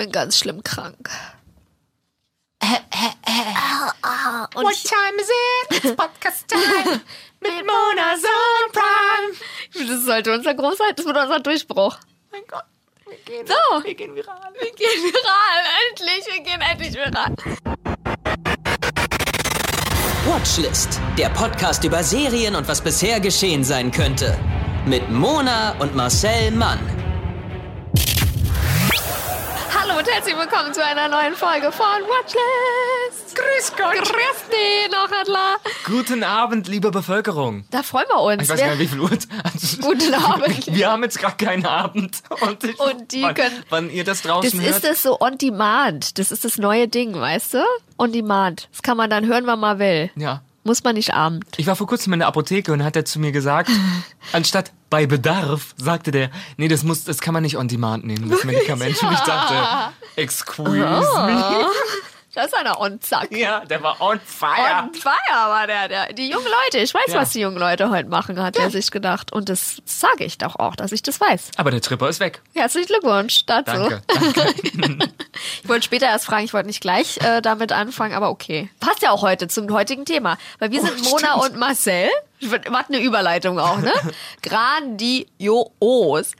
bin ganz schlimm krank. Und What time is it? It's podcast time. Mit Mona Zone Prime. das sollte unser großer, das wird unser Durchbruch. Mein Gott. Wir gehen, So. wir gehen viral. Wir gehen viral, endlich, wir gehen endlich viral. Watchlist, der Podcast über Serien und was bisher geschehen sein könnte. Mit Mona und Marcel Mann. Hallo und herzlich willkommen zu einer neuen Folge von Watchlist. Grüß Gott. Grüß dich, noch Adler. Guten Abend, liebe Bevölkerung. Da freuen wir uns. Ich weiß gar nicht, wie viel Uhr. Also, Guten Abend. Wir haben jetzt gerade keinen Abend. Und, ich, Und die wann, können- Wann ihr das Das draußen hört. ist das so on demand. Das ist das neue Ding, weißt du? On demand. Das kann man dann hören, wann man will. ja. Muss man nicht abend. Ich war vor kurzem in der Apotheke und hat er zu mir gesagt, anstatt bei Bedarf, sagte der, nee, das muss, das kann man nicht on demand nehmen, das Medikament. Und ich dachte, excuse me. Da ist einer on zack. Ja, der war on fire. On fire war der, der. Die jungen Leute, ich weiß, Ja. was die jungen Leute heute machen, hat er sich gedacht. Und das sage ich doch auch, dass ich das weiß. Aber der Tripper ist weg. Herzlichen Glückwunsch dazu. Danke, danke. Ich wollte später erst fragen, ich wollte nicht gleich äh, damit anfangen, aber okay. Passt ja auch heute zum heutigen Thema. Weil wir sind Mona Oh, stimmt. und Marcel. Was eine Überleitung auch, ne? Grandios.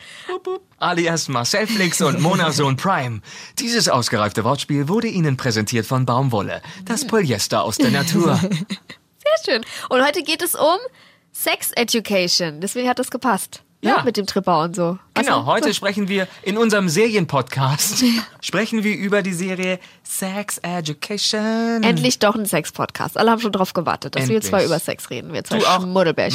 Alias Marcel Flix und Mona Sohn Prime. Dieses ausgereifte Wortspiel wurde Ihnen präsentiert von Baumwolle, das Polyester aus der Natur. Sehr schön. Und heute geht es um Sex Education. Deswegen hat das gepasst. Ja. Ja. Mit dem Tripper und so. Was Genau, heute sprechen wir in unserem Serienpodcast, sprechen wir über die Serie Sex Education. Endlich doch ein Sex-Podcast. Alle haben schon drauf gewartet, dass wir Endlich. zwei über Sex reden. Wir zwei Du auch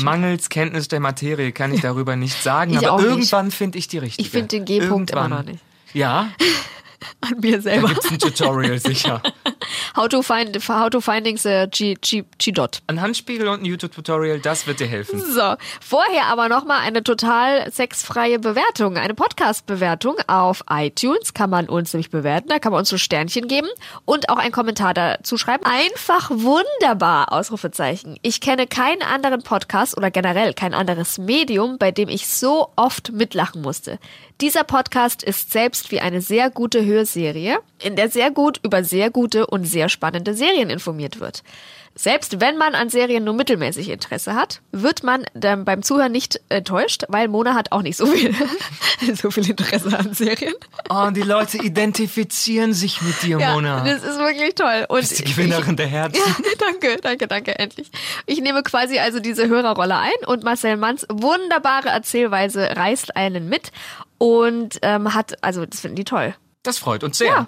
mangels Kenntnis der Materie kann ich darüber nicht sagen, Ich aber irgendwann finde ich die richtige. Ich find den G-Punkt immer noch nicht. Ja, An mir da selber. gibt's ein Tutorial sicher. How to find, how to finding the G, G, G-Dot. Ein Handspiegel und ein YouTube-Tutorial, das wird dir helfen. So, vorher aber nochmal eine total sexfreie Bewertung, eine Podcast-Bewertung auf iTunes kann man uns nämlich bewerten, da kann man uns so Sternchen geben und auch einen Kommentar dazu schreiben. Einfach wunderbar, Ausrufezeichen. Ich kenne keinen anderen Podcast oder generell kein anderes Medium, bei dem ich so oft mitlachen musste. Dieser Podcast ist selbst wie eine sehr gute Hörserie, in der sehr gut über sehr gute und sehr spannende Serien informiert wird. Selbst wenn man an Serien nur mittelmäßig Interesse hat, wird man dann beim Zuhören nicht enttäuscht, weil Mona hat auch nicht so viel, so viel Interesse an Serien. Oh, die Leute identifizieren sich mit dir, Ja, Mona. das ist wirklich toll. Und bist die Gewinnerin der Herzen. Ja, danke, danke, danke, endlich. Ich nehme quasi also diese Hörerrolle ein und Marcel Manns wunderbare Erzählweise reißt einen mit und ähm, hat, also das finden die toll. Das freut uns sehr. Ja.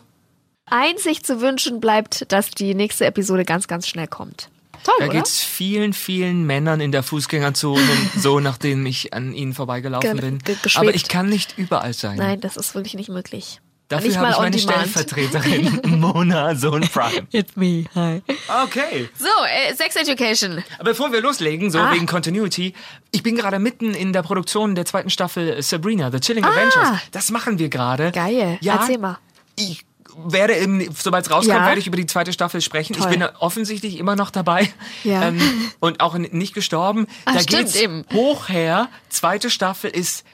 Einzig zu wünschen bleibt, dass die nächste Episode ganz, ganz schnell kommt. Toll, Da oder? geht's vielen, vielen Männern in der Fußgängerzone so, nachdem ich an ihnen vorbeigelaufen Ge- bin. Aber ich kann nicht überall sein. Nein, das ist wirklich nicht möglich. Dafür nicht habe mal ich meine. Stellvertreterin Mona Sohn Prime. It's me, hi. Okay. So, äh, Sex Education. Aber Bevor wir loslegen, so Ah. wegen Continuity, ich bin gerade mitten in der Produktion der zweiten Staffel Sabrina, The Chilling Adventures. Das machen wir gerade. Ah. Geil. Ja, Erzähl mal. Ich werde, im, sobald es rauskommt, Ja. werde ich über die zweite Staffel sprechen. Toll. Ich bin offensichtlich immer noch dabei Ja. ähm, und auch nicht gestorben. Ah, da geht's eben. hoch her. Zweite Staffel ist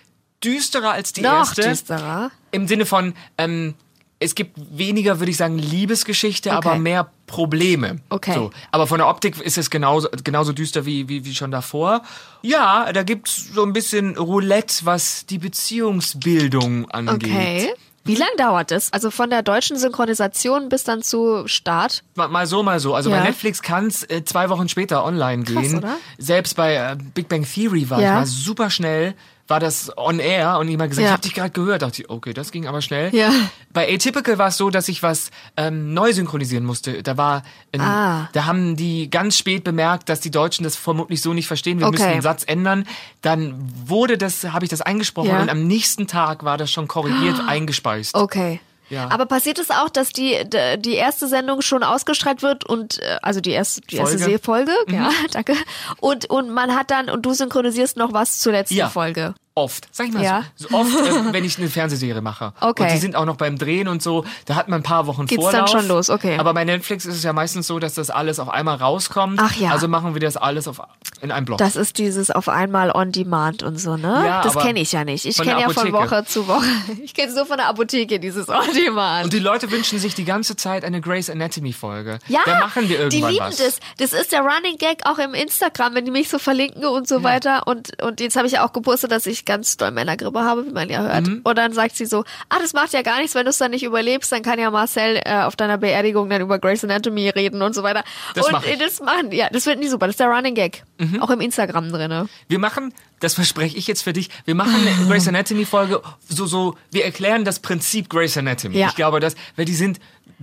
düsterer als die Noch erste. düsterer. Im Sinne von, ähm, es gibt weniger, würde ich sagen, Liebesgeschichte, Okay. aber mehr Probleme. Okay. So. Aber von der Optik ist es genauso, genauso düster wie, wie, wie schon davor. Ja, da gibt's so ein bisschen Roulette, was die Beziehungsbildung angeht. Okay. Wie lang dauert das? Also von der deutschen Synchronisation bis dann zu Start? Mal, mal so, mal so. Also Ja. bei Netflix kann's äh, zwei Wochen später online Krass, gehen. oder? Selbst bei äh, Big Bang Theory war Ja. ich super schnell, war das on air und jemand gesagt, Ja. ich hab dich gerade gehört. Dachte ich, okay, das ging aber schnell. Ja. Bei Atypical war es so, dass ich was ähm, neu synchronisieren musste. Da war, ein, Ah. da haben die ganz spät bemerkt, dass die Deutschen das vermutlich so nicht verstehen. Wir Okay. müssen den Satz ändern. Dann wurde das, habe ich das eingesprochen Ja. und am nächsten Tag war das schon korrigiert eingespeist. Okay. Ja. Aber passiert es auch, dass die, die erste Sendung schon ausgestrahlt wird und äh, also die erste, die erste Folge. Seefolge, ja, danke. Und, und man hat dann, und du synchronisierst noch was zur letzten Ja. Folge. Oft, sag ich mal Ja. so, so oft, äh, wenn ich eine Fernsehserie mache. Okay. Und die sind auch noch beim Drehen und so, da hat man ein paar Wochen Geht's dann Vorlauf. schon los, okay. Aber bei Netflix ist es ja meistens so, dass das alles auf einmal rauskommt. Ach ja. Also machen wir das alles auf, in einem Block. Das ist dieses auf einmal on demand und so, ne? Ja, das kenne ich ja nicht. Ich kenne ja von. Woche zu Woche. Ich kenne es nur von der Apotheke, dieses on demand. und die Leute wünschen sich die ganze Zeit eine Grey's Anatomy Folge. Ja, da machen wir die irgendwann lieben was. das. Das ist der Running Gag auch im Instagram, wenn die mich so verlinken und so weiter. Und, und jetzt habe ich ja auch gepostet, dass ich ganz doll Männergrippe habe, wie man ja hört. Mhm. Und dann sagt sie so, ah, das macht ja gar nichts, wenn du es dann nicht überlebst, dann kann ja Marcel äh, auf deiner Beerdigung dann über Grey's Anatomy reden und so weiter. Das und mach ich. Mhm. das machen, ja, das finden die super. Das ist der Running Gag. Auch im Instagram drinne. Wir machen, das verspreche ich jetzt für dich, wir machen eine Grey's Anatomy Folge, so, so, wir erklären das Prinzip Grey's Anatomy. Ja. Ich glaube, das, weil die sind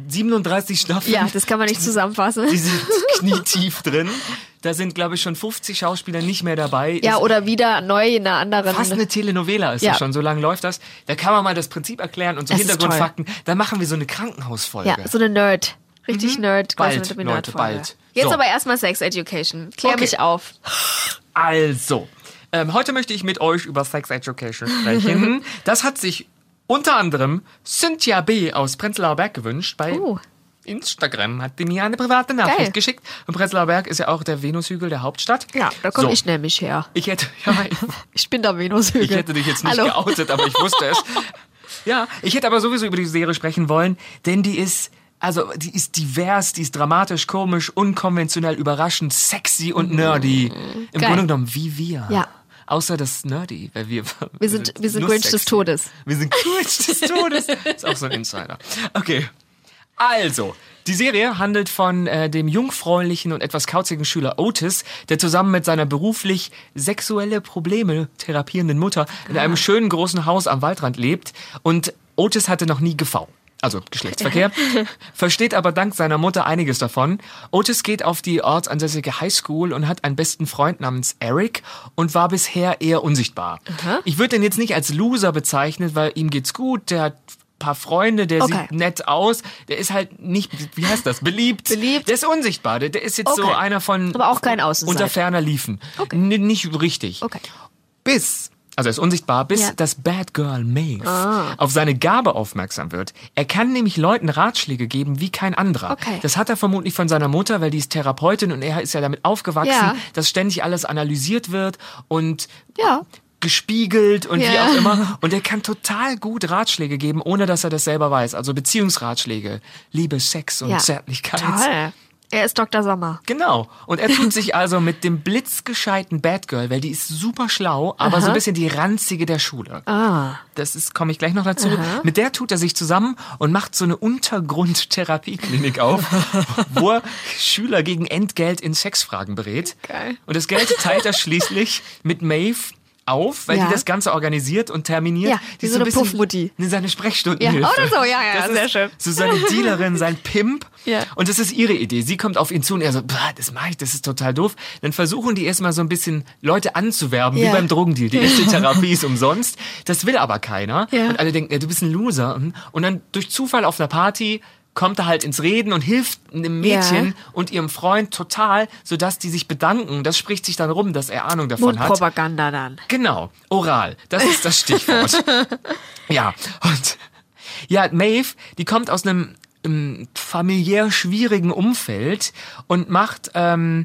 37 Staffeln. Ja, das kann man nicht zusammenfassen. Die sind knietief drin. Da sind, glaube ich, schon 50 Schauspieler nicht mehr dabei. Ja, Ist oder wieder neu in einer anderen. Fast eine Telenovela ist Ja. das schon, so lange läuft das. Da kann man mal das Prinzip erklären und so Das Hintergrundfakten. Dann machen wir so eine Krankenhausfolge. Ja, so eine Nerd. Richtig Nerd. Mhm. Bald, Grey's Anatomy Leute, bald. Jetzt So. aber erstmal Sex Education. Klär Okay. mich auf. Also, ähm, heute möchte ich mit euch über Sex Education sprechen. das hat sich unter anderem Cynthia B. aus Prenzlauer Berg gewünscht. Bei Oh. Instagram hat die mir eine private Nachricht Geil. geschickt. Und Prenzlauer Berg ist ja auch der Venushügel der Hauptstadt. Ja, da komme So. ich nämlich her. Ich hätte, ja, ich, Ich bin der Venushügel. ich hätte dich jetzt nicht Hallo. geoutet, aber ich wusste es. Ja, ich hätte aber sowieso über die Serie sprechen wollen, denn die ist, also die ist divers, die ist dramatisch, komisch, unkonventionell, überraschend, sexy und nerdy. Im Mhm. Geil. Grunde genommen wie wir. Ja. Außer das Nerdy, weil wir Wir sind, wir sind Grinch des. Todes. Wir sind Grinch des Todes. Ist auch so ein Insider. Okay. Also, die Serie handelt von äh, dem jungfräulichen und etwas kauzigen Schüler Otis, der zusammen mit seiner beruflich sexuelle Probleme therapierenden Mutter in einem schönen großen Haus am Waldrand lebt. Und Otis hatte noch nie GV. Also Geschlechtsverkehr, versteht aber dank seiner Mutter einiges davon. Otis geht auf die ortsansässige Highschool und hat einen besten Freund namens Eric und war bisher eher unsichtbar. Ich würde ihn jetzt nicht als Loser bezeichnen, weil ihm geht's gut, der hat paar Freunde, der Okay. sieht nett aus, der ist halt nicht, wie heißt das, beliebt. Beliebt. Der ist unsichtbar, der, der ist jetzt so Okay. einer von Aber auch kein Außenseiter. unter ferner Liefen. N nicht richtig. Okay. Bis, also er ist unsichtbar, bis Ja. Ah. das Bad Girl Maeve auf seine Gabe aufmerksam wird. Er kann nämlich Leuten Ratschläge geben wie kein anderer. Okay. Das hat er vermutlich von seiner Mutter, weil die ist Therapeutin und er ist ja damit aufgewachsen, Ja. dass ständig alles analysiert wird und Ja. gespiegelt und wie Ja. auch immer. Und er kann total gut Ratschläge geben, ohne dass er das selber weiß. Also Beziehungsratschläge, Liebe, Sex und Ja. Zärtlichkeit. Toll. Er ist Dr. Sommer. Genau. Und er tut sich also mit dem blitzgescheiten Batgirl, weil die ist super schlau, aber so ein bisschen die ranzige der Schule. Ah. Das ist, komme ich gleich noch dazu. Mit der tut er sich zusammen und macht so eine Untergrund-Therapieklinik auf, wo er Schüler gegen Entgelt in Sexfragen berät. Geil. Und das Geld teilt er schließlich mit Maeve auf, weil Ja. die das Ganze organisiert und terminiert. Ja, die wie ist so eine Puffmutti. Seine Sprechstundenhilfe. Ja, oder so, ja, ja, das sehr schön. So seine Dealerin, sein Pimp. Ja. Und das ist ihre Idee. Sie kommt auf ihn zu und er so, "Bah, das mach ich, das ist total doof. Dann versuchen die erstmal so ein bisschen Leute anzuwerben, wie Ja. beim Drogendeal. Die erste Therapie ist umsonst. Das will aber keiner. Ja. Und alle denken, ja, du bist ein Loser. Und dann durch Zufall auf einer Party kommt er halt ins Reden und hilft einem Mädchen Ja. und ihrem Freund total, sodass die sich bedanken. Das spricht sich dann rum, dass er Ahnung davon hat. Mundpropaganda dann. Genau, oral. Das ist das Stichwort. ja, und ja, Maeve, die kommt aus einem ähm, familiär schwierigen Umfeld und macht ähm,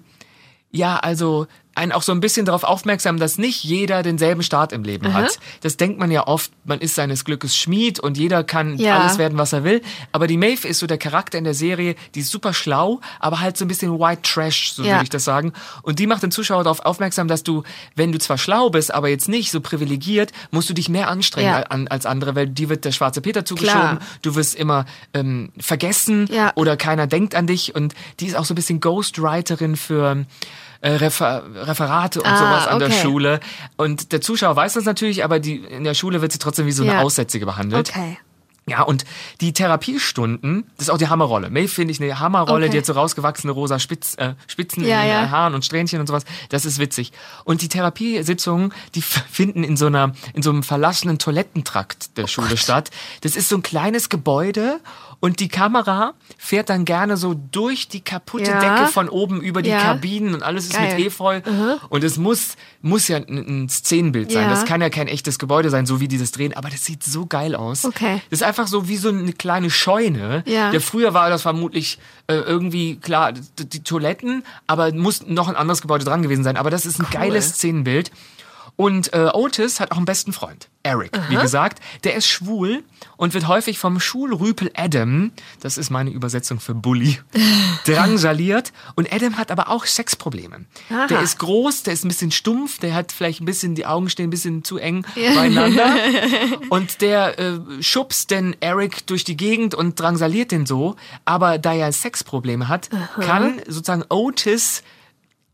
ja also einen auch so ein bisschen darauf aufmerksam, dass nicht jeder denselben Start im Leben hat. Das denkt man ja oft, man ist seines Glückes Schmied und jeder kann Ja. alles werden, was er will. Aber die Maeve ist so der Charakter in der Serie, die ist super schlau, aber halt so ein bisschen White Trash, so Ja. würde ich das sagen. Und die macht den Zuschauer darauf aufmerksam, dass du, wenn du zwar schlau bist, aber jetzt nicht so privilegiert, musst du dich mehr anstrengen Ja. als andere, weil dir wird der schwarze Peter zugeschoben, Klar. du wirst immer ähm, vergessen oder keiner denkt an dich. Und die ist auch so ein bisschen Ghostwriterin für äh, Refer Referate und Ah, sowas an der okay. Schule. Und der Zuschauer weiß das natürlich, aber die, in der Schule wird sie trotzdem wie so eine Ja. Aussätzige behandelt. Okay. Ja, und die Therapiestunden, das ist auch die Hammerrolle. May finde ich eine Hammerrolle, Okay. die hat so rausgewachsene rosa Spitz, äh, Spitzen Ja, in den ja. Haaren und Strähnchen und sowas. Das ist witzig. Und die Therapiesitzungen, die finden in so einer, in so einem verlassenen Toilettentrakt der Schule statt. Das ist so ein kleines Gebäude und die Kamera fährt dann gerne so durch die kaputte Ja. Decke von oben über die Ja. Kabinen und alles ist Geil. mit Efeu. Und es muss, muss ja ein, ein Szenenbild sein. Ja. Das kann ja kein echtes Gebäude sein, so wie die das drehen, aber das sieht so geil aus. Okay. Das ist einfach so wie so eine kleine Scheune. Ja. Der früher war das vermutlich äh, irgendwie, klar, d- die Toiletten, aber muss noch ein anderes Gebäude dran gewesen sein. Aber das ist ein geiles Szenenbild. Und äh, Otis hat auch einen besten Freund, Eric, wie gesagt. Der ist schwul und wird häufig vom Schulrüpel Adam, das ist meine Übersetzung für Bully, drangsaliert. Und Adam hat aber auch Sexprobleme. Aha. Der ist groß, der ist ein bisschen stumpf, der hat vielleicht ein bisschen, die Augen stehen ein bisschen zu eng beieinander. Und der äh, schubst den Eric durch die Gegend und drangsaliert den so. Aber da er Sexprobleme hat, kann sozusagen Otis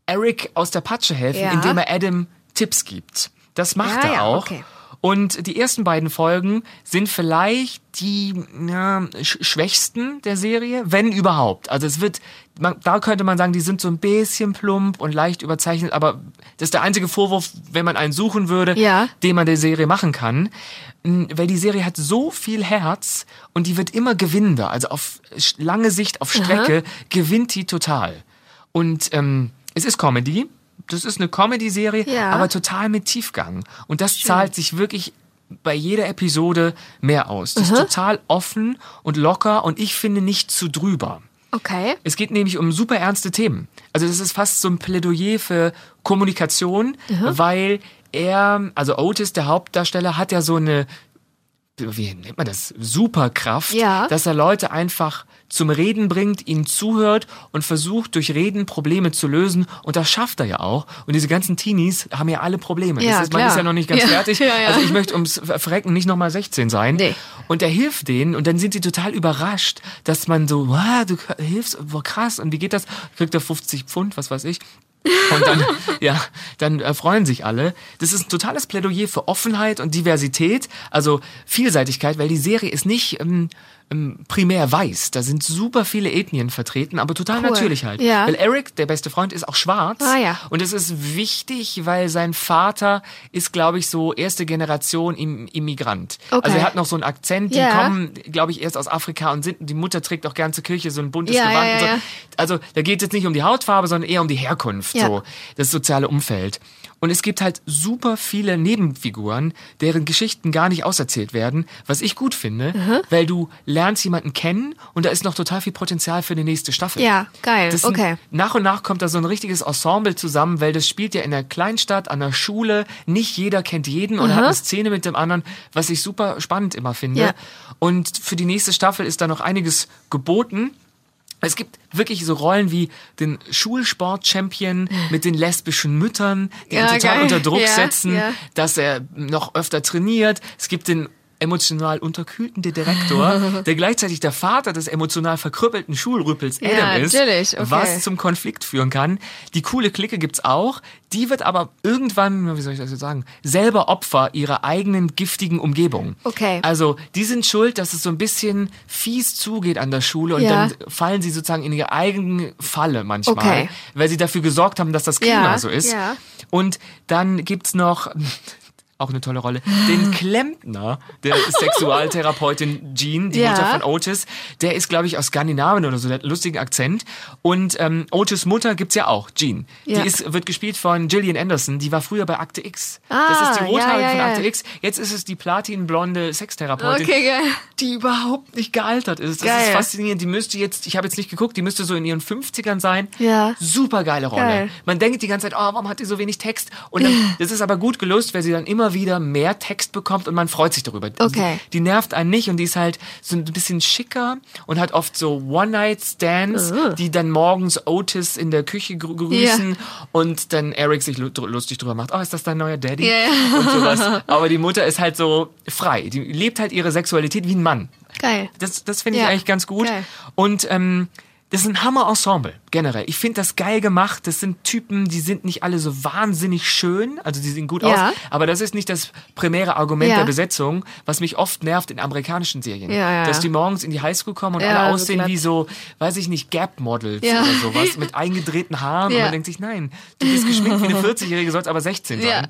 Eric aus der Patsche helfen, Ja. indem er Adam Tipps gibt. Das macht Ja, er ja, auch. okay. Und die ersten beiden Folgen sind vielleicht die ja, sch schwächsten der Serie, wenn überhaupt. Also es wird, man, da könnte man sagen, die sind so ein bisschen plump und leicht überzeichnet, aber das ist der einzige Vorwurf, wenn man einen suchen würde, Ja. den man der Serie machen kann. Weil die Serie hat so viel Herz und die wird immer gewinnender. Also auf lange Sicht, auf Strecke, gewinnt die total. Und ähm, es ist Comedy. Das ist eine Comedy-Serie, Ja. aber total mit Tiefgang. Und das zahlt sich wirklich bei jeder Episode mehr aus. Das ist total offen und locker und ich finde nicht zu drüber. Okay. Es geht nämlich um super ernste Themen. Also das ist fast so ein Plädoyer für Kommunikation, weil er, also Otis, der Hauptdarsteller, hat ja so eine, wie nennt man das, Superkraft, Ja. dass er Leute einfach zum Reden bringt, ihnen zuhört und versucht, durch Reden Probleme zu lösen. Und das schafft er ja auch. Und diese ganzen Teenies haben ja alle Probleme. Ja, das ist, man ist ja noch nicht ganz Ja, fertig. ja. Also ich möchte ums Verrecken nicht nochmal 16 sein. Nee. Und er hilft denen und dann sind die total überrascht, dass man so, wow, du hilfst, boah, krass, und wie geht das? Kriegt er 50 Pfund, was weiß ich. Und dann, ja, dann äh, freuen sich alle. Das ist ein totales Plädoyer für Offenheit und Diversität, also Vielseitigkeit, weil die Serie ist nicht ähm, primär weiß. Da sind super viele Ethnien vertreten, aber total Cool. natürlich halt. Ja. Weil Eric, der beste Freund, ist auch schwarz. Ah, ja. Und es ist wichtig, weil sein Vater ist, glaube ich, so erste Generation Im Immigrant. Okay. Also er hat noch so einen Akzent, die Ja. kommen, glaube ich, erst aus Afrika und sind, die Mutter trägt auch gern zur Kirche so ein buntes Ja, Gewand. so. Also da geht es jetzt nicht um die Hautfarbe, sondern eher um die Herkunft, Ja. so das soziale Umfeld. Und es gibt halt super viele Nebenfiguren, deren Geschichten gar nicht auserzählt werden, was ich gut finde, weil du lernst jemanden kennen und da ist noch total viel Potenzial für die nächste Staffel. Ja, geil, Das okay. Nach und nach kommt da so ein richtiges Ensemble zusammen, weil das spielt ja in der Kleinstadt, an der Schule. Nicht jeder kennt jeden und hat eine Szene mit dem anderen, was ich super spannend immer finde. Ja. Und für die nächste Staffel ist da noch einiges geboten. Es gibt wirklich so Rollen wie den Schulsport-Champion mit den lesbischen Müttern, die ihn Ja, total geil. unter Druck Ja, setzen, ja. dass er noch öfter trainiert. Es gibt den emotional unterkühlten Direktor, der gleichzeitig der Vater des emotional verkrüppelten Schulrüppels Ja, Adam ist, natürlich, okay. was zum Konflikt führen kann. Die coole Clique gibt's auch, die wird aber irgendwann, wie soll ich das jetzt sagen, selber Opfer ihrer eigenen giftigen Umgebung. Okay. Also, die sind schuld, dass es so ein bisschen fies zugeht an der Schule und Ja. dann fallen sie sozusagen in ihre eigene Falle manchmal, Okay. weil sie dafür gesorgt haben, dass das Klima Ja, so ist. ja. Und dann gibt's noch auch eine tolle Rolle. Den Klempner, der Sexualtherapeutin Jean, die Ja. Mutter von Otis, der ist, glaube ich, aus Skandinavien oder so, der hat einen lustigen Akzent. Und ähm, Otis Mutter gibt's ja auch, Jean. Ja. Die ist, wird gespielt von Gillian Anderson, die war früher bei Akte X. Ah, das ist die Rothaarige ja, von. Akte X. Jetzt ist es die platinblonde Sextherapeutin Okay, geil. die überhaupt nicht gealtert ist. Das Geil. ist faszinierend. Die müsste jetzt, ich habe jetzt nicht geguckt, die müsste so in ihren 50ern sein. Ja. Super geile Rolle. Geil. Man denkt die ganze Zeit, oh, warum hat die so wenig Text? Und dann, das ist aber gut gelöst, weil sie dann immer wieder mehr Text bekommt und man freut sich darüber. Okay. Die, die nervt einen nicht und die ist halt so ein bisschen schicker und hat oft so One-Night-Stands, die dann morgens Otis in der Küche grü- grüßen und dann Eric sich lu- lustig drüber macht. Oh, ist das dein neuer Daddy? Ja, ja. Und sowas. Aber die Mutter ist halt so frei. Die lebt halt ihre Sexualität wie ein Mann. Geil. Das, das finde ich Ja, eigentlich ganz gut. geil. Und ähm, das ist ein Hammer-Ensemble, generell. Ich finde das geil gemacht. Das sind Typen, die sind nicht alle so wahnsinnig schön, also die sehen gut Ja. aus, aber das ist nicht das primäre Argument Ja. der Besetzung, was mich oft nervt in amerikanischen Serien. Ja, Dass die morgens in die Highschool kommen und alle so aussehen glatt. wie so, weiß ich nicht, Gap-Models oder sowas, mit eingedrehten Haaren. Und man denkt sich, nein, du bist geschminkt wie eine 40-Jährige, sollst aber 16 sein.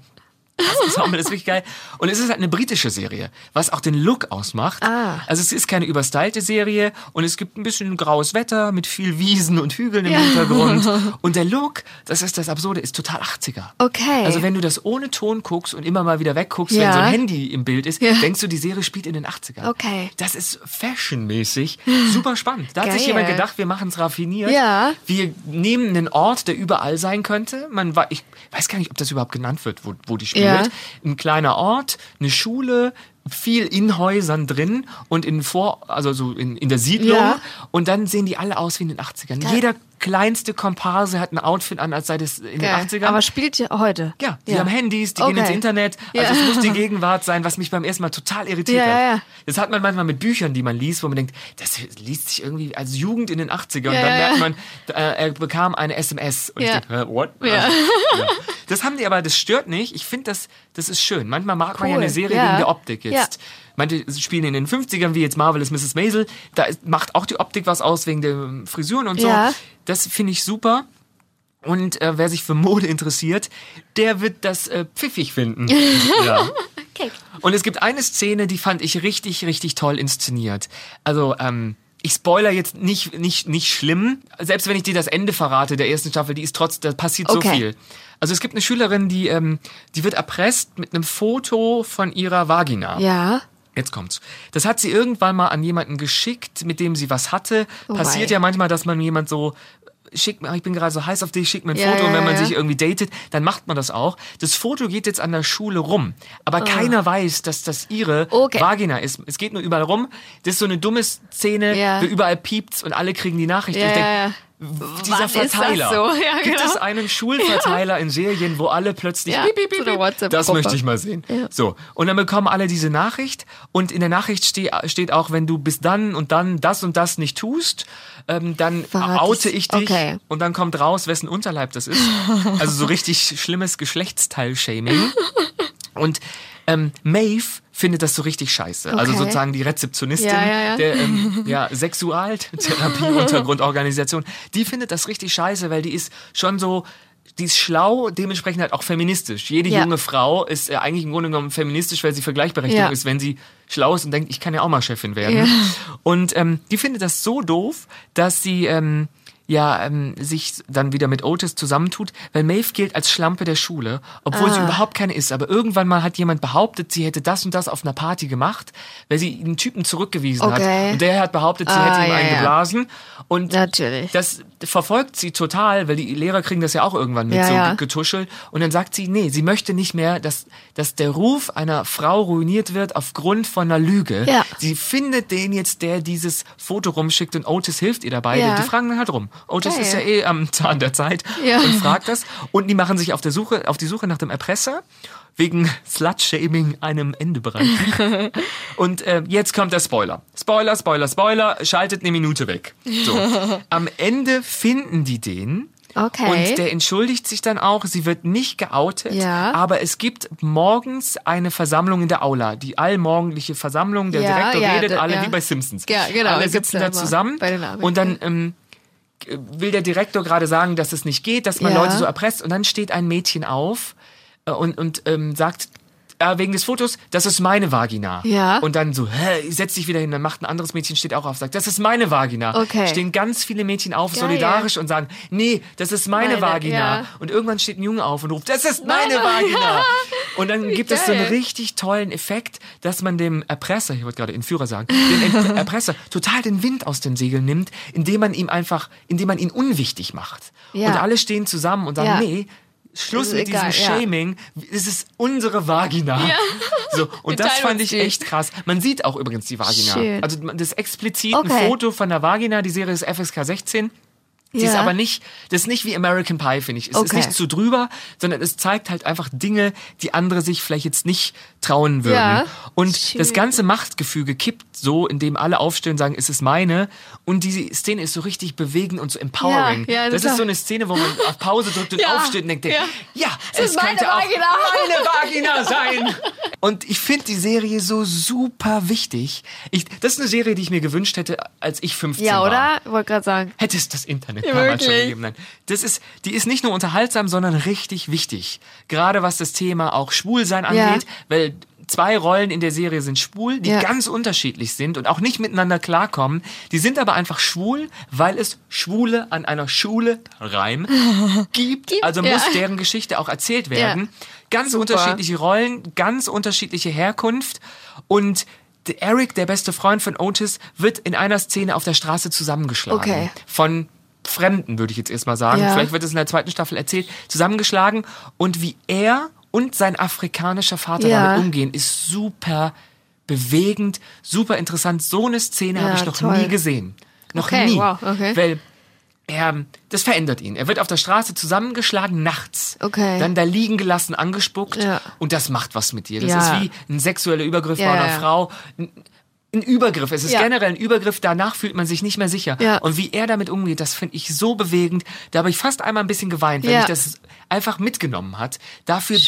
Das Ensemble ist wirklich geil. Und es ist halt eine britische Serie, was auch den Look ausmacht. Ah. Also es ist keine überstylte Serie und es gibt ein bisschen graues Wetter mit viel Wiesen und Hügeln im Ja. Hintergrund. Und der Look, das ist das Absurde, ist total 80er. Okay. Also wenn du das ohne Ton guckst und immer mal wieder wegguckst, wenn Ja. so ein Handy im Bild ist, Ja. denkst du, die Serie spielt in den 80ern. Okay. Das ist fashionmäßig super spannend. Da hat sich Geil. jemand gedacht, wir machen es raffiniert. Ja. Wir nehmen einen Ort, der überall sein könnte. Man ich weiß gar nicht, ob das überhaupt genannt wird, wo, wo die spielt. Ja. Ein kleiner Ort, eine Schule, viel in Häusern drin und in Vor, also so in, in der Siedlung. Ja. Und dann sehen die alle aus wie in den 80ern. Jeder kleinste Komparse hat ein Outfit an, als sei das in Geil. den 80ern. Aber spielt ja heute. Ja, die Ja. haben Handys, die gehen Okay. ins Internet. Ja. Also es muss die Gegenwart sein, was mich beim ersten Mal total irritiert Ja, hat. ja, ja. Das hat man manchmal mit Büchern, die man liest, wo man denkt, das liest sich irgendwie als Jugend in den 80ern. Und Ja, dann ja, merkt ja. man, äh, er bekam eine SMS. Und Ja. ich denke, what? Ja. Also, ja. Das haben die aber, das stört nicht. Ich finde, das, das ist schön. Manchmal mag man ja Cool. eine Serie Ja. wegen der Optik jetzt. Ja. Manche spielen in den 50ern, wie jetzt Marvelous Mrs. Maisel. Da ist, macht auch die Optik was aus wegen der Frisuren und so. Ja. Das finde ich super. Und äh, wer sich für Mode interessiert, der wird das äh, pfiffig finden. ja. Okay. Und es gibt eine Szene, die fand ich richtig, richtig toll inszeniert. Also, ähm, ich spoiler jetzt nicht, nicht, nicht schlimm. Selbst wenn ich dir das Ende verrate der ersten Staffel, die ist trotz, da passiert so Okay. viel. Also es gibt eine Schülerin, die, ähm, die wird erpresst mit einem Foto von ihrer Vagina. Ja. Jetzt kommt's. Das hat sie irgendwann mal an jemanden geschickt, mit dem sie was hatte. Oh Passiert wei. ja manchmal, dass man jemand so schick mir, ich bin gerade so heiß auf dich, schick mir ein Ja, Foto und ja, wenn man ja. sich irgendwie datet, dann macht man das auch. Das Foto geht jetzt an der Schule rum, aber keiner weiß, dass das ihre Ah. Okay. Vagina ist. Es geht nur überall rum. Das ist so eine dumme Szene, Ja. wo überall piept's und alle kriegen die Nachricht. Ja, Und ich denk. Dieser Wann Verteiler. so? Ja, Gibt genau. es einen Schulverteiler in Serien, wo alle plötzlich Ja, piep, piep, piep, das möchte ich mal sehen. So, und dann bekommen alle diese Nachricht und in der Nachricht ste steht auch, wenn du bis dann und dann das und das nicht tust, ähm, dann Verrat oute ich dich Okay. und dann kommt raus, wessen Unterleib das ist. Also so richtig schlimmes Geschlechtsteil-Shaming. Und ähm, Maeve findet das so richtig scheiße. Also Okay. sozusagen die Rezeptionistin Ja, ja, ja. der ähm, ja, Sexualtherapie-Untergrundorganisation, die findet das richtig scheiße, weil die ist schon so, die ist schlau, dementsprechend halt auch feministisch. Jede Ja. junge Frau ist äh, eigentlich im Grunde genommen feministisch, weil sie für Gleichberechtigung Ja. ist, wenn sie schlau ist und denkt, ich kann ja auch mal Chefin werden. Ja. Und ähm, die findet das so doof, dass sie ähm, ja ähm, sich dann wieder mit Otis zusammentut, weil Maeve gilt als Schlampe der Schule, obwohl Ah. sie überhaupt keine ist. Aber irgendwann mal hat jemand behauptet, sie hätte das und das auf einer Party gemacht, weil sie einen Typen zurückgewiesen Okay. hat. Und der hat behauptet, sie Ah, hätte ihm ja, einen ja. geblasen. Und Natürlich. das verfolgt sie total, weil die Lehrer kriegen das ja auch irgendwann mit Ja, so ja. getuschelt. Und dann sagt sie, nee, sie möchte nicht mehr, dass, dass der Ruf einer Frau ruiniert wird aufgrund von einer Lüge. Ja. Sie findet den jetzt, der dieses Foto rumschickt und Otis hilft ihr dabei. Ja. Die fragen dann halt rum. Otis Geil. ist ja eh am Zahn der Zeit Ja. und fragt das. Und die machen sich auf der Suche, auf die Suche nach dem Erpresser. Wegen Slut-Shaming einem Ende bereiten. Und äh, jetzt kommt der Spoiler. Spoiler, Spoiler, Spoiler. Schaltet eine Minute weg. So. Am Ende finden die den. Okay. Und der entschuldigt sich dann auch. Sie wird nicht geoutet. Ja. Aber es gibt morgens eine Versammlung in der Aula. Die allmorgendliche Versammlung. Der Ja, Direktor ja, redet, alle wie bei Simpsons. Ja, genau, Alle sitzen da zusammen. bei den. Und dann ähm, will der Direktor gerade sagen, dass es nicht geht, dass man Ja. Leute so erpresst. Und dann steht ein Mädchen auf äh, und, und ähm, sagt, äh, wegen des Fotos, das ist meine Vagina. Ja. Und dann so, hä, setz dich wieder hin. Dann macht ein anderes Mädchen, steht auch auf, sagt, das ist meine Vagina. Okay. Stehen ganz viele Mädchen auf, Geil. solidarisch und sagen, nee, das ist meine, Meine, Vagina. ja. Und irgendwann steht ein Junge auf und ruft, das ist meine Meine- Vagina. Und dann gibt es so einen geil. richtig tollen Effekt, dass man dem Erpresser, ich wollte gerade Entführer sagen, dem Erpresser total den Wind aus den Segeln nimmt, indem man ihm einfach, indem man ihn unwichtig macht. Ja. Und alle stehen zusammen und sagen, Ja. nee, Schluss Ist mit egal, diesem ja. Shaming, es ist unsere Vagina. So, und das fand ich echt krass. Man sieht auch übrigens die Vagina. Schön. Also das explizit ein Okay. Foto von der Vagina, die Serie ist FSK 16. Sie ist Ja. aber nicht, das ist nicht wie American Pie, finde ich. Es ist Okay. nicht zu drüber, sondern es zeigt halt einfach Dinge, die andere sich vielleicht jetzt nicht trauen würden. Ja. Und Schön. das ganze Machtgefüge kippt so, indem alle aufstehen und sagen, es ist meine. Und diese Szene ist so richtig bewegend und so empowering. Ja, das klar. ist so eine Szene, wo man auf Pause drückt und aufsteht und denkt, Ja. ja, Es es, ist meine auch meine Vagina sein. Und ich finde die Serie so super wichtig. Ich, das ist eine Serie, die ich mir gewünscht hätte, als ich 15 Ja, war. oder? Wollte gerade sagen. Hätte es das Internet Ja, damals schon gegeben. Nein. Das ist, die ist nicht nur unterhaltsam, sondern richtig wichtig. Gerade was das Thema auch Schwulsein angeht, weil zwei Rollen in der Serie sind schwul, die Ja. ganz unterschiedlich sind und auch nicht miteinander klarkommen. Die sind aber einfach schwul, weil es Schwule an einer Schule, Reim, gibt. Gibt, Also ja. muss deren Geschichte auch erzählt werden. Ganz Super. unterschiedliche Rollen, ganz unterschiedliche Herkunft und Eric, der beste Freund von Otis, wird in einer Szene auf der Straße zusammengeschlagen. Okay. Von Fremden, würde ich jetzt erstmal sagen. Ja. Vielleicht wird es in der zweiten Staffel erzählt. Zusammengeschlagen. Und wie er und sein afrikanischer Vater Ja. damit umgehen, ist super bewegend, super interessant. So eine Szene Ja, habe ich noch toll. nie gesehen. Noch Okay, nie. wow, okay. Weil er, das verändert ihn. Er wird auf der Straße zusammengeschlagen nachts. Okay. Dann da liegen gelassen, angespuckt. Ja. Und das macht was mit dir. Das ist wie ein sexueller Übergriff bei einer. Frau. Ein, Übergriff. Es ist Ja. generell ein Übergriff. Danach fühlt man sich nicht mehr sicher. Ja. Und wie er damit umgeht, das finde ich so bewegend. Da habe ich fast einmal ein bisschen geweint, weil Ja. mich das einfach mitgenommen hat. Dafür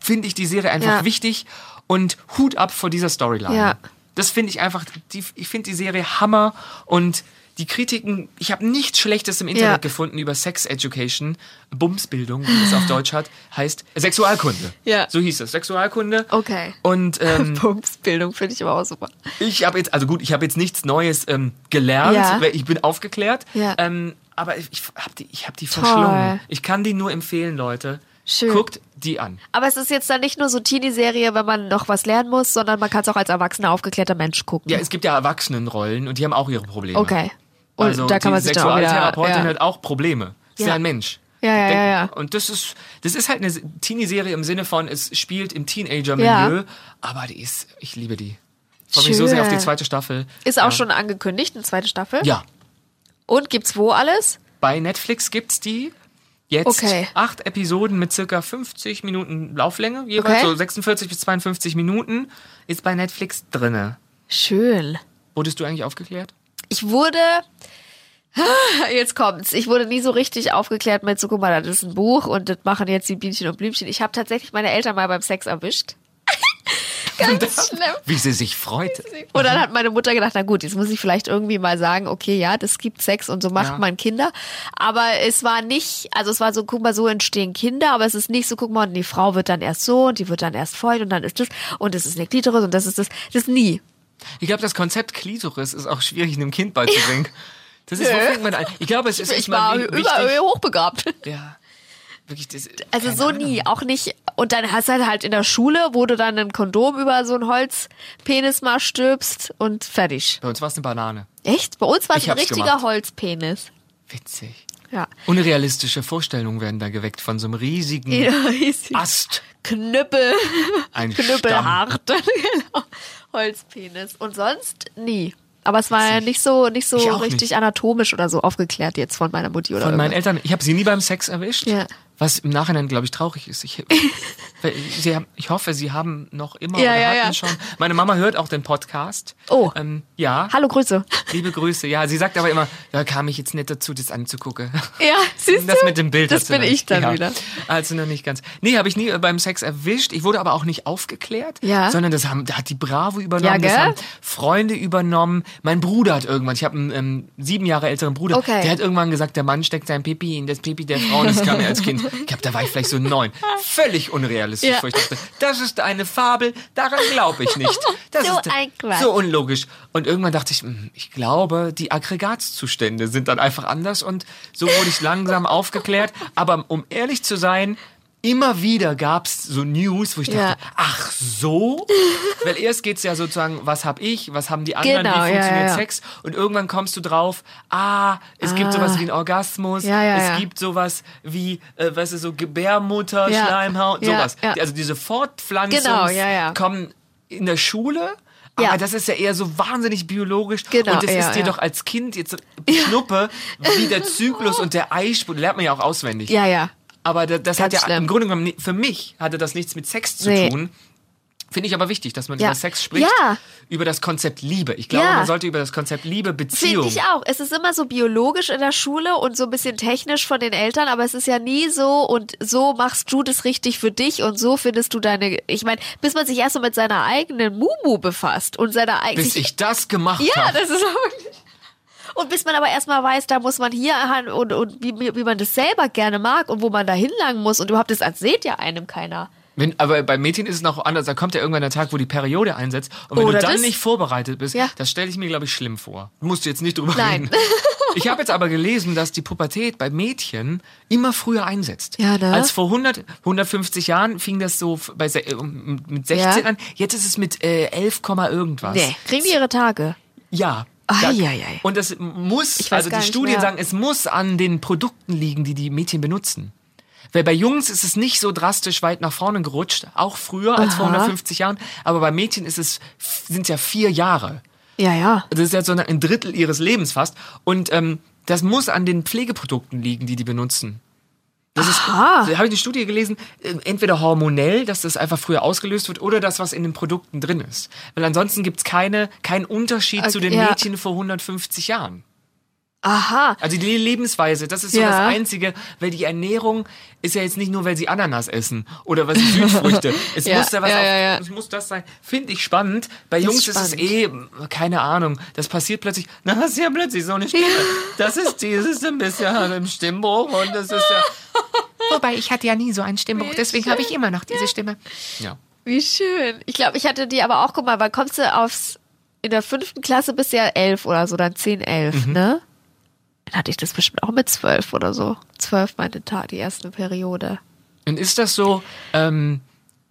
finde ich die Serie einfach wichtig. Und Hut ab vor dieser Storyline. Ja. Das finde ich einfach, die, ich finde die Serie Hammer und die Kritiken, ich habe nichts Schlechtes im Internet Ja. gefunden über Sex Education, Bumsbildung, wie es auf Deutsch hat, heißt Sexualkunde. Ja. So hieß es, Sexualkunde. Okay. Und ähm, Pumpsbildung finde ich aber auch super. ich habe jetzt, also gut, ich habe jetzt nichts Neues ähm, gelernt, Ja. ich bin aufgeklärt. Ja. Ähm, aber ich, ich habe die, ich hab die Toll. verschlungen. Ich kann die nur empfehlen, Leute. Schön. Guckt die an. Aber es ist jetzt dann nicht nur so Teenie-Serie, wenn man noch was lernen muss, sondern man kann es auch als erwachsener, aufgeklärter Mensch gucken. Ja, es gibt ja Erwachsenenrollen und die haben auch ihre Probleme. Okay. Und also da kann man die sich auch wieder... Sexualtherapeutin Ja. hat auch Probleme. Ist ja, Ja. ein Mensch. Ja, ja, ja, ja. Und das ist, das ist halt eine Teenie-Serie im Sinne von, es spielt im Teenager-Milieu, Ja. aber die ist, ich liebe die. Ich freue mich so sehr auf die zweite Staffel. Ist auch Ja. schon angekündigt, eine zweite Staffel. Ja. Und gibt's wo alles? Bei Netflix gibt's die. Jetzt Okay. acht Episoden mit circa 50 Minuten Lauflänge, jeweils Okay. so 46 bis 52 Minuten, ist bei Netflix drinne. Schön. Wurdest du eigentlich aufgeklärt? Ich wurde... Jetzt kommt's. Ich wurde nie so richtig aufgeklärt mit, so guck mal, das ist ein Buch und das machen jetzt die Bienchen und Blümchen. Ich habe tatsächlich meine Eltern mal beim Sex erwischt. Ganz schlimm. Wie sie sich freut. Und dann hat meine Mutter gedacht, na gut, jetzt muss ich vielleicht irgendwie mal sagen, okay, ja, das gibt Sex und so macht Ja. man Kinder. Aber es war nicht, also es war so, guck mal, so entstehen Kinder, aber es ist nicht so, guck mal, und die Frau wird dann erst so und die wird dann erst feucht und dann ist das und das ist eine Klitoris und das ist das. Das ist nie. Ich glaube, das Konzept Klitoris ist auch schwierig einem Kind beizubringen. Das ist, wo fängt man an? Ich glaube, es ist Ich war über, wichtig. hochbegabt. Ja. Wirklich, das, Also so Ahnung. nie, auch nicht. Und dann hast du halt, halt in der Schule, wo du dann ein Kondom über so einen Holzpenis mal stülpst und fertig. Bei uns war es eine Banane. Echt? Bei uns war es ein richtiger gemacht. Holzpenis. Witzig. Ja. Unrealistische Vorstellungen werden da geweckt von so einem riesigen Ja, hieß sie. Ast. Knüppel. Ein Knüppelhart. genau. Holzpenis. Und sonst nie. Aber es war ja nicht so, nicht so richtig nicht. anatomisch oder so aufgeklärt jetzt von meiner Mutti oder Von meinen irgendwas. Eltern. Ich habe sie nie beim Sex erwischt. Ja. Was im Nachhinein, glaube ich, traurig ist. Ich, sie ich hoffe, sie haben noch immer Ja, oder ja, hatten ja. schon. Meine Mama hört auch den Podcast. Oh. Ähm, ja. Hallo, Grüße. Liebe Grüße. Ja, sie sagt aber immer, da kam ich jetzt nicht dazu, das anzugucken. Ja, siehst Das du? mit dem Bild. Das bin ich dann ja. wieder. Also noch nicht ganz. Nee, habe ich nie äh, beim Sex erwischt. Ich wurde aber auch nicht aufgeklärt, Ja. sondern das haben, da hat die Bravo übernommen, Ja, das gell? haben Freunde übernommen. Mein Bruder hat irgendwann, ich habe einen ähm, sieben Jahre älteren Bruder, Okay. der hat irgendwann gesagt, der Mann steckt sein Pipi in das Pipi der Frau und das kam mir als Kind. Ich glaube, da war ich vielleicht so neun. Völlig unrealistisch, Ja. wo ich dachte, das ist eine Fabel, daran glaube ich nicht. Das So ist ein Quatsch. so unlogisch. Und irgendwann dachte ich, hm, ich glaube, die Aggregatzustände sind dann einfach anders und so wurde ich langsam aufgeklärt. Aber um ehrlich zu sein, immer wieder gab's so News, wo ich dachte, Ja. ach so? Weil erst geht's ja sozusagen, was hab ich, was haben die anderen, Genau, wie funktioniert ja, ja. Sex? Und irgendwann kommst du drauf, ah, es gibt sowas wie einen Orgasmus, es gibt sowas wie, äh, weißt du, so Gebärmutter. Schleimhaut, sowas. Also diese Fortpflanzungs Genau, kommen in der Schule, Ja. Aber das ist ja eher so wahnsinnig biologisch. Genau, und das ja, ist dir ja. doch als Kind jetzt Schnuppe, wie der Zyklus und der Eisprung, lernt man ja auch auswendig. Ja, ja. Aber da- das hat ja schlimm. im Grunde genommen, für mich hatte das nichts mit Sex zu Nee. tun. Finde ich aber wichtig, dass man Ja. über Sex spricht. Ja. Über das Konzept Liebe. Ich glaube, Ja. man sollte über das Konzept Liebe, Beziehung. Finde ich auch. Es ist immer so biologisch in der Schule und so ein bisschen technisch von den Eltern, aber es ist ja nie so und so machst du das richtig für dich und so findest du deine. Ich meine, bis man sich erst so mit seiner eigenen Mumu befasst und seiner eigenen. Bis ich das gemacht Ja, habe. das ist auch wirklich. Und bis man aber erstmal weiß, da muss man hier und, und wie, wie man das selber gerne mag und wo man da hinlangen muss und überhaupt das erzählt ja einem keiner. Wenn, aber bei Mädchen ist es noch anders. Da kommt ja irgendwann der Tag, wo die Periode einsetzt. Und wenn Oder du dann das- nicht vorbereitet bist, Ja. das stelle ich mir, glaube ich, schlimm vor. Musst du jetzt nicht drüber Nein. reden. Ich habe jetzt aber gelesen, dass die Pubertät bei Mädchen immer früher einsetzt. Ja, ne? Als vor 100, 150 Jahren fing das so bei, äh, mit 16 Ja. an. Jetzt ist es mit äh, 11, Komma irgendwas. Nee, kriegen die ihre Tage. Ja. Da- ai, ai. Und das muss, also die Studien mehr. sagen, es muss an den Produkten liegen, die die Mädchen benutzen. Weil bei Jungs ist es nicht so drastisch weit nach vorne gerutscht, auch früher als vor Aha. 150 Jahren, aber bei Mädchen ist es, sind ja vier Jahre. Ja, ja. Das ist ja so ein Drittel ihres Lebens fast. Und ähm, das muss an den Pflegeprodukten liegen, die die benutzen. Das ist, Aha. da habe ich eine Studie gelesen, äh, entweder hormonell, dass das einfach früher ausgelöst wird, oder das, was in den Produkten drin ist. Weil ansonsten gibt's keine, keinen Unterschied zu Okay, den ja. Mädchen vor 150 Jahren. Aha. Also die Lebensweise, das ist so Ja. das Einzige, weil die Ernährung ist ja jetzt nicht nur, weil sie Ananas essen oder weil sie Südfrüchte. Es Ja, muss da was ja, auf, ja, ja. es muss das sein. Finde ich spannend. Bei Das Jungs ist ist, es eh, keine Ahnung, das passiert plötzlich, na, hast du ja plötzlich so eine Stimme. Das ist dieses ein bisschen im Stimmbruch und das ist ja... Wobei, ich hatte ja nie so einen Stimmbruch, deswegen habe ich immer noch diese Stimme. Ja. Wie schön. Ich glaube, ich hatte die aber auch, guck mal, wann kommst du aufs, in der fünften Klasse bist du ja elf oder so, dann zehn, elf, Mhm. ne? Dann hatte ich das bestimmt auch mit zwölf oder so. Zwölf meine Tat, die erste Periode. Und ist das so, ähm,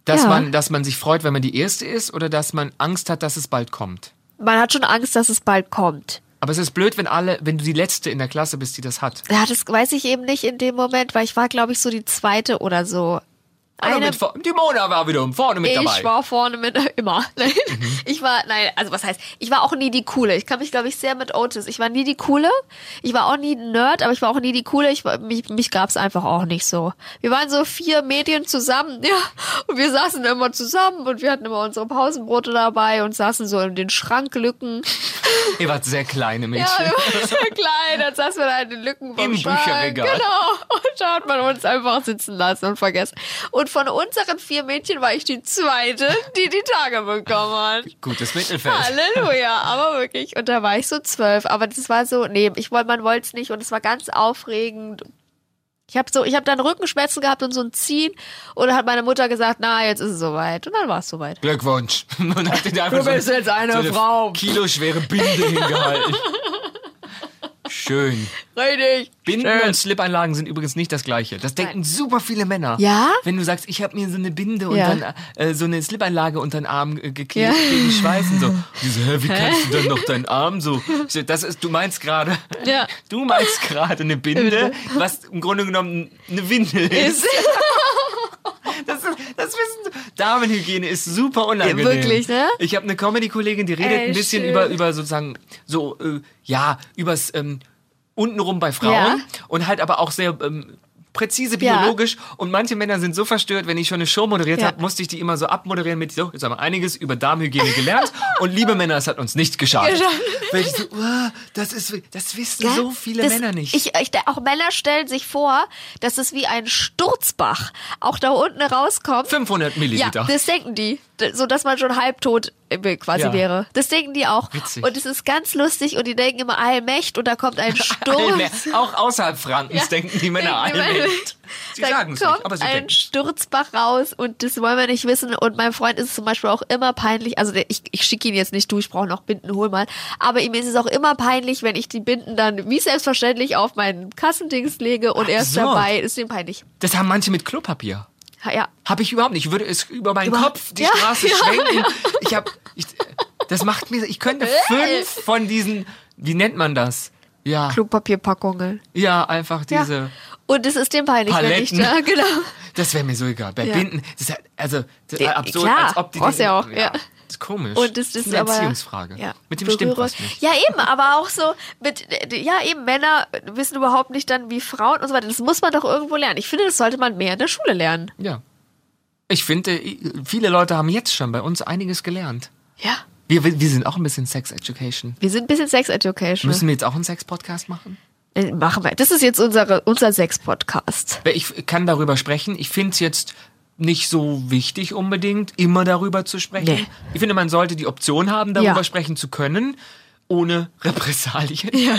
dass, Ja. man, dass man sich freut, wenn man die Erste ist oder dass man Angst hat, dass es bald kommt? Man hat schon Angst, dass es bald kommt. Aber es ist blöd, wenn alle, wenn du die Letzte in der Klasse bist, die das hat. Ja, das weiß ich eben nicht in dem Moment, weil ich war, glaube ich, so die zweite oder so. Eine, die Mona war wieder vorne mit ich dabei. Mhm. war vorne mit, immer. Ich war, nein, also was heißt, ich war auch nie die Coole. Ich kann mich, glaube ich, sehr mit Otis. Ich war nie die Coole. Ich war auch nie ein Nerd, aber ich war auch nie die Coole. Ich war, mich, mich gab's einfach auch nicht so. Wir waren so vier Mädchen zusammen, ja. Und wir saßen immer zusammen und wir hatten immer unsere Pausenbrote dabei und saßen so in den Schranklücken. Ihr wart sehr kleine Ja, Mädchen. wir waren sehr klein, dann saßen wir da in den Lücken vom Im Schrank. Bücherregal. Genau. Und da hat man uns einfach sitzen lassen und vergessen. Und von unseren vier Mädchen war ich die zweite, die die Tage bekommen hat. Gutes Mittelfeld. Halleluja, aber wirklich. Und da war ich so zwölf. Aber das war so, nee, ich wollte, man wollte es nicht und es war ganz aufregend. Ich habe so, ich habe dann Rückenschmerzen gehabt und so ein Ziehen und dann hat meine Mutter gesagt, na, jetzt ist es soweit. Und dann war es soweit. Glückwunsch. Und hat dir einfach Du bist so jetzt eine so eine Frau. kiloschwere Binde hingehalten. Schön. Richtig. Binden Schön. und Slip-Einlagen sind übrigens nicht das gleiche. Das denken Nein. super viele Männer. Ja? Wenn du sagst, ich habe mir so eine Binde und Ja. dann äh, so eine Slip-Einlage unter den Arm äh, geklebt Ja. gegen Schweißen. So. Die so, hä, wie kannst du dann noch deinen Arm so? So, Das ist, du meinst gerade, Ja. du meinst gerade eine Binde, was im Grunde genommen eine Windel ist. Ist, Das, ist, das wissen Damenhygiene ist super unangenehm. Ja, wirklich, ne? Ich habe eine Comedy-Kollegin, die redet Ey, ein bisschen schön. über, über sozusagen so, äh, ja, übers ähm, untenrum bei Frauen Ja. und halt aber auch sehr ähm, präzise Ja. biologisch. Und manche Männer sind so verstört, wenn ich schon eine Show moderiert Ja. habe, musste ich die immer so abmoderieren mit so, jetzt haben wir einiges über Darmhygiene gelernt und liebe Männer, es hat uns nicht geschadet. Weil ich so, uh, das ist, das wissen Gell? so viele das, Männer nicht. Ich, ich, auch Männer stellen sich vor, dass es wie ein Sturzbach auch da unten rauskommt. 500 Ja, Milliliter. das denken die. So dass man schon halbtot äh, quasi Ja. wäre. Das denken die auch. Witzig. Und es ist ganz lustig und die denken immer Allmächt und da kommt ein. Sturz. Auch außerhalb Frankens Ja. denken die Männer Denken Allmächt. Sie sagen es nicht, aber sie ein denken. Sturzbach raus und das wollen wir nicht wissen. Und meinem Freund ist es zum Beispiel auch immer peinlich. Also ich, ich schicke ihn jetzt nicht, du, ich brauche noch Binden, hol mal. Aber ihm ist es auch immer peinlich, wenn ich die Binden dann wie selbstverständlich auf meinen Kassendings lege und er ist dabei. Ist ihm peinlich. Das haben manche mit Klopapier. Ja. Habe ich überhaupt nicht. Ich würde es über meinen Über- Kopf die Ja, Straße ja, schwenken. Ich habe, das macht mir, ich könnte fünf von diesen, wie nennt man das? Ja, Klopapierpackungen. ja, einfach diese. Und es ist dem peinlich, Paletten. wenn ich da, genau. Das wäre mir so egal. Bei. Binden, das ist halt, also das ist absurd, klar, als ob die die- ja auch, ja. Das ist komisch. Und das, das ist eine aber, Erziehungsfrage. Ja, Mit dem Berührung. stimmt was nicht. Ja, eben, aber auch so mit, ja, eben Männer wissen überhaupt nicht dann wie Frauen und so weiter. Das muss man doch irgendwo lernen. Ich finde, das sollte man mehr in der Schule lernen. Ja. Ich finde, viele Leute haben jetzt schon bei uns einiges gelernt. Ja. Wir, wir sind auch ein bisschen Sex Education. Wir sind ein bisschen Sex Education. Müssen wir jetzt auch einen Sex-Podcast machen? Äh, Machen wir. Das ist jetzt unsere, unser Sex-Podcast. Ich kann darüber sprechen. Ich finde es jetzt nicht so wichtig unbedingt, immer darüber zu sprechen. Nee. Ich finde, man sollte die Option haben, darüber Ja. sprechen zu können, ohne Repressalien.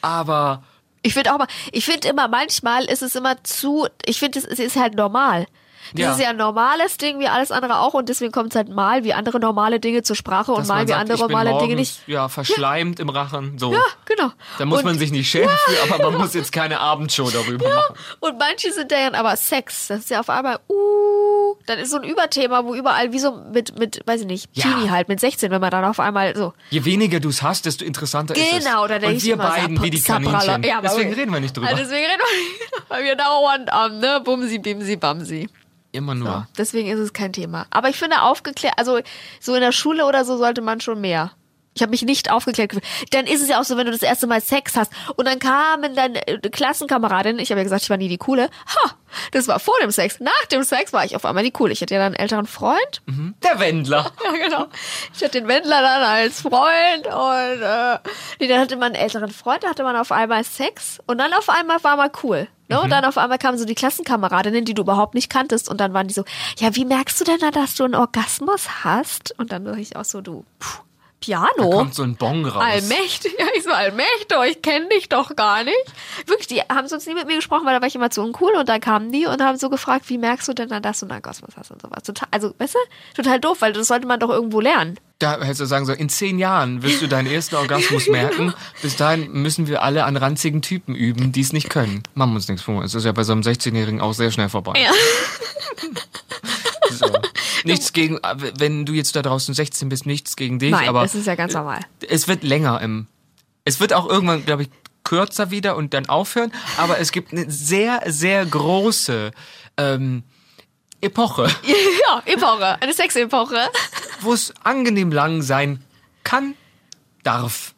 Aber Ich finde auch mal, ich finde immer, manchmal ist es immer zu, ich finde, es es ist halt normal. Das Ja. ist ja ein normales Ding, wie alles andere auch, und deswegen kommt es halt mal wie andere normale Dinge zur Sprache und dass mal wie sagt, andere normale Dinge nicht. Ja, verschleimt im Rachen. So. Ja, genau. Da muss und, man sich nicht schämen für, aber man muss jetzt keine Abendshow darüber machen. Und manche sind dann aber Sex. Das ist ja auf einmal, uh, dann ist so ein Überthema, wo überall wie so mit, mit, weiß ich nicht, Ja. Teenie halt, mit 16, wenn man dann auf einmal so. Je weniger du es hast, desto interessanter ist es. Genau, da denke Und ich wir immer, beiden Sap- wie die. Kaninchen. Ja, Deswegen reden wir nicht drüber. Deswegen reden wir nicht, weil wir dauernd am, ne, Bumsi, Bimsi, Bamsi. Immer nur. So, deswegen ist es kein Thema. Aber ich finde aufgeklärt, also so in der Schule oder so sollte man schon mehr. Ich habe mich nicht aufgeklärt gefühlt. Dann ist es ja auch so, wenn du das erste Mal Sex hast und dann kamen dann äh, Klassenkameradinnen, ich habe ja gesagt, ich war nie die coole. Ha, das war vor dem Sex. Nach dem Sex war ich auf einmal die coole. Ich hatte ja dann einen älteren Freund. Der Wendler. Ja, genau. Ich hatte den Wendler dann als Freund und äh, nee, dann hatte man einen älteren Freund, da hatte man auf einmal Sex und dann auf einmal war man cool. Ne? Und dann auf einmal kamen so die Klassenkameradinnen, die du überhaupt nicht kanntest und dann waren die so, ja, wie merkst du denn da, dass du einen Orgasmus hast? Und dann dachte ich auch so, du, puh, Piano? Kommt so ein Bon raus. Allmächtig, ja, ich so allmächtig, ich kenne dich doch gar nicht. Wirklich, die haben sonst nie mit mir gesprochen, weil da war ich immer zu uncool und dann kamen die und haben so gefragt, wie merkst du denn dann, dass du einen Orgasmus hast und sowas. Total, also, weißt du, total doof, weil das sollte man doch irgendwo lernen. Da hättest du sagen sollen, in zehn Jahren wirst du deinen ersten Orgasmus merken. Bis dahin müssen wir alle an ranzigen Typen üben, die es nicht können. Machen wir uns nichts vor. Es ist ja bei so einem 16-Jährigen auch sehr schnell vorbei. Ja. So. Nichts gegen, wenn du jetzt da draußen 16 bist, nichts gegen dich, Nein, aber das ist ja ganz normal. es wird länger im. Es wird auch irgendwann, glaube ich, kürzer wieder und dann aufhören, aber es gibt eine sehr, sehr große ähm, Epoche, Ja, Epoche, eine Sex-Epoche. wo es angenehm lang sein kann, darf.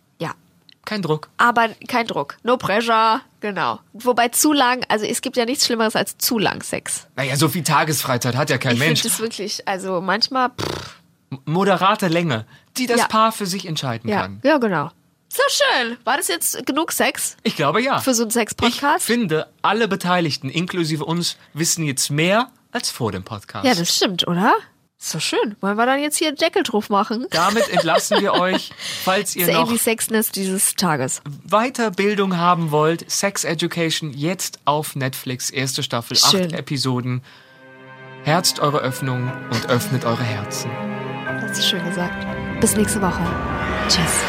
Kein Druck. aber kein Druck. No pressure, genau. Wobei zu lang, also es gibt ja nichts Schlimmeres als zu lang Sex. Naja, so viel Tagesfreizeit hat ja kein ich finde Mensch. das wirklich, also manchmal, pff, Moderate Länge, die das Ja. Paar für sich entscheiden ja, kann. ja, genau. So schön. War das jetzt genug Sex Ich glaube ja. für so einen ich Sex-Podcast? finde, alle Beteiligten, inklusive uns, wissen jetzt mehr als vor dem Podcast. Ja, das stimmt, oder? Ist so schön. Wollen wir dann jetzt hier einen Deckel drauf machen? Damit entlassen wir euch, falls ihr noch Sexness dieses Tages. Weiterbildung haben wollt. Sex Education jetzt auf Netflix, erste Staffel, Schön. acht Episoden. Herzt eure Öffnung und öffnet eure Herzen. Das ist schön gesagt. Bis nächste Woche. Tschüss.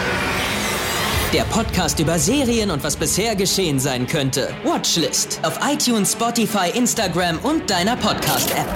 Der Podcast über Serien und was bisher geschehen sein könnte. Watchlist auf iTunes, Spotify, Instagram und deiner Podcast-App.